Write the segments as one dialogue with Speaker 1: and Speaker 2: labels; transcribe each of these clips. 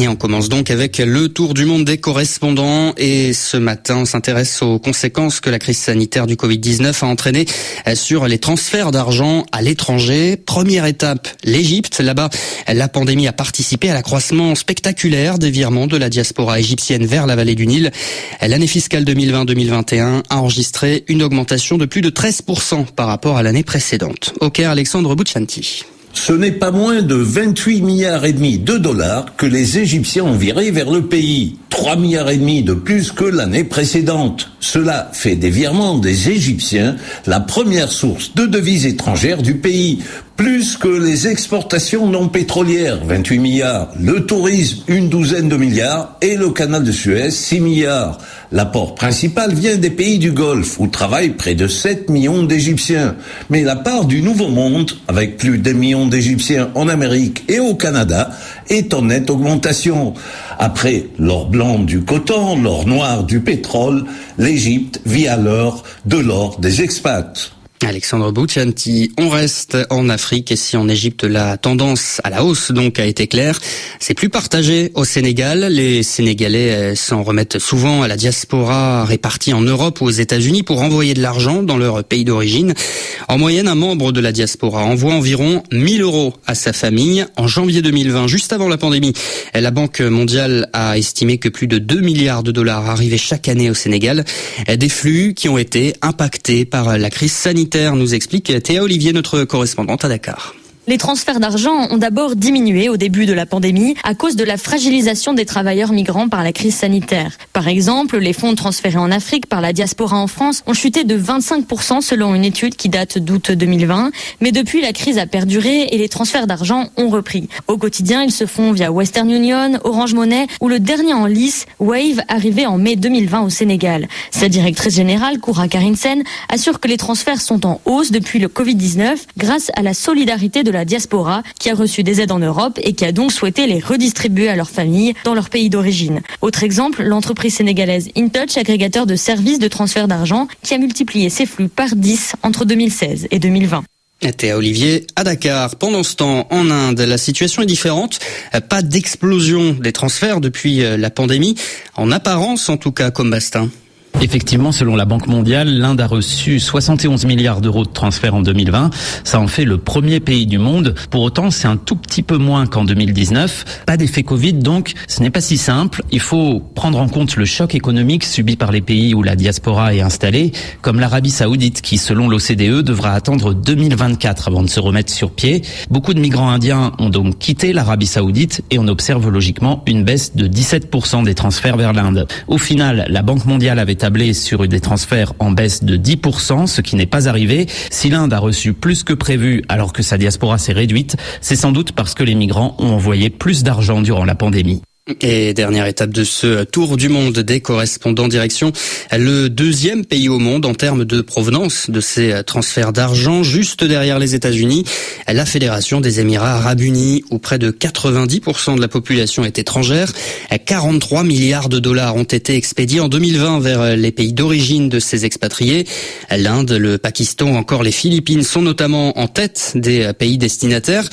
Speaker 1: Et on commence donc avec le tour du monde des correspondants. Et ce matin, on s'intéresse aux conséquences que la crise sanitaire du Covid-19 a entraîné sur les transferts d'argent à l'étranger. Première étape, l'Égypte. Là-bas, la pandémie a participé à l'accroissement spectaculaire des virements de la diaspora égyptienne vers la vallée du Nil. L'année fiscale 2020-2021 a enregistré une augmentation de plus de 13% par rapport à l'année précédente. Au Caire, Alexandre Bouchanti.
Speaker 2: Ce n'est pas moins de 28 milliards et demi de dollars que les Égyptiens ont viré vers le pays. 3 milliards et demi de plus que l'année précédente. Cela fait des virements des Égyptiens la première source de devises étrangères du pays. Plus que les exportations non pétrolières, 28 milliards, le tourisme, une douzaine de milliards, et le canal de Suez, 6 milliards. L'apport principal vient des pays du Golfe, où travaillent près de 7 millions d'Égyptiens. Mais la part du Nouveau Monde, avec plus d'un million d'Égyptiens en Amérique et au Canada, est en nette augmentation. Après l'or blanc du coton, l'or noir du pétrole, l'Égypte vit alors de l'or des expats.
Speaker 1: Alexandre Boutianti, on reste en Afrique et si en Égypte la tendance à la hausse donc a été claire, c'est plus partagé au Sénégal. Les Sénégalais euh, s'en remettent souvent à la diaspora répartie en Europe ou aux États-Unis pour envoyer de l'argent dans leur pays d'origine. En moyenne, un membre de la diaspora envoie environ 1000 euros à sa famille. En janvier 2020, juste avant la pandémie, la Banque mondiale a estimé que plus de 2 milliards de dollars arrivaient chaque année au Sénégal. Des flux qui ont été impactés par la crise sanitaire nous explique Théa Olivier, notre correspondante à Dakar.
Speaker 3: Les transferts d'argent ont d'abord diminué au début de la pandémie à cause de la fragilisation des travailleurs migrants par la crise sanitaire. Par exemple, les fonds transférés en Afrique par la diaspora en France ont chuté de 25% selon une étude qui date d'août 2020. Mais depuis, la crise a perduré et les transferts d'argent ont repris. Au quotidien, ils se font via Western Union, Orange Money ou le dernier en lice, Wave, arrivé en mai 2020 au Sénégal. Sa directrice générale, Koura Karinsen, assure que les transferts sont en hausse depuis le Covid-19 grâce à la solidarité de la la diaspora qui a reçu des aides en Europe et qui a donc souhaité les redistribuer à leurs familles dans leur pays d'origine. Autre exemple, l'entreprise sénégalaise InTouch, agrégateur de services de transfert d'argent, qui a multiplié ses flux par 10 entre 2016 et 2020.
Speaker 1: Était à Olivier à Dakar. Pendant ce temps, en Inde, la situation est différente. Pas d'explosion des transferts depuis la pandémie, en apparence en tout cas, comme Bastin.
Speaker 4: Effectivement, selon la Banque mondiale, l'Inde a reçu 71 milliards d'euros de transferts en 2020. Ça en fait le premier pays du monde. Pour autant, c'est un tout petit peu moins qu'en 2019. Pas d'effet Covid, donc ce n'est pas si simple. Il faut prendre en compte le choc économique subi par les pays où la diaspora est installée, comme l'Arabie saoudite, qui, selon l'OCDE, devra attendre 2024 avant de se remettre sur pied. Beaucoup de migrants indiens ont donc quitté l'Arabie saoudite et on observe logiquement une baisse de 17% des transferts vers l'Inde. Au final, la Banque mondiale avait tablé sur des transferts en baisse de 10%, ce qui n'est pas arrivé. Si l'Inde a reçu plus que prévu alors que sa diaspora s'est réduite, c'est sans doute parce que les migrants ont envoyé plus d'argent durant la pandémie.
Speaker 1: Et dernière étape de ce tour du monde des correspondants direction le deuxième pays au monde en termes de provenance de ces transferts d'argent, juste derrière les États-Unis, la Fédération des Émirats Arabes Unis, où près de 90% de la population est étrangère. 43 milliards de dollars ont été expédiés en 2020 vers les pays d'origine de ces expatriés. L'Inde, le Pakistan, encore les Philippines sont notamment en tête des pays destinataires.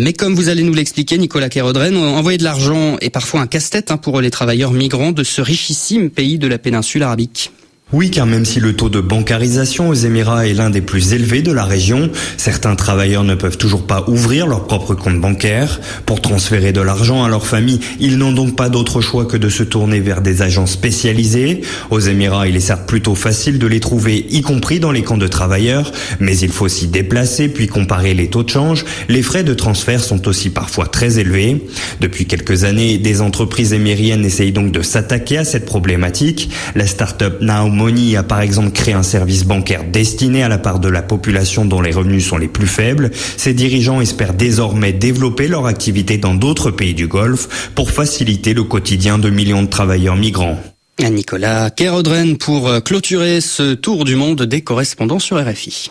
Speaker 1: Mais comme vous allez nous l'expliquer, Nicolas Kérodren, envoyer de l'argent est parfois un casse-tête hein, pour les travailleurs migrants de ce richissime pays de la péninsule arabique.
Speaker 5: Oui, car même si le taux de bancarisation aux Émirats est l'un des plus élevés de la région, certains travailleurs ne peuvent toujours pas ouvrir leur propre compte bancaire. Pour transférer de l'argent à leur famille, ils n'ont donc pas d'autre choix que de se tourner vers des agents spécialisés. Aux Émirats, il est certes plutôt facile de les trouver, y compris dans les camps de travailleurs, mais il faut s'y déplacer puis comparer les taux de change. Les frais de transfert sont aussi parfois très élevés. Depuis quelques années, des entreprises émiriennes essayent donc de s'attaquer à cette problématique. La start-up Now Money a par exemple créé un service bancaire destiné à la part de la population dont les revenus sont les plus faibles. Ses dirigeants espèrent désormais développer leur activité dans d'autres pays du Golfe pour faciliter le quotidien de millions de travailleurs migrants.
Speaker 1: Nicolas Kerodren pour clôturer ce tour du monde des correspondants sur RFI.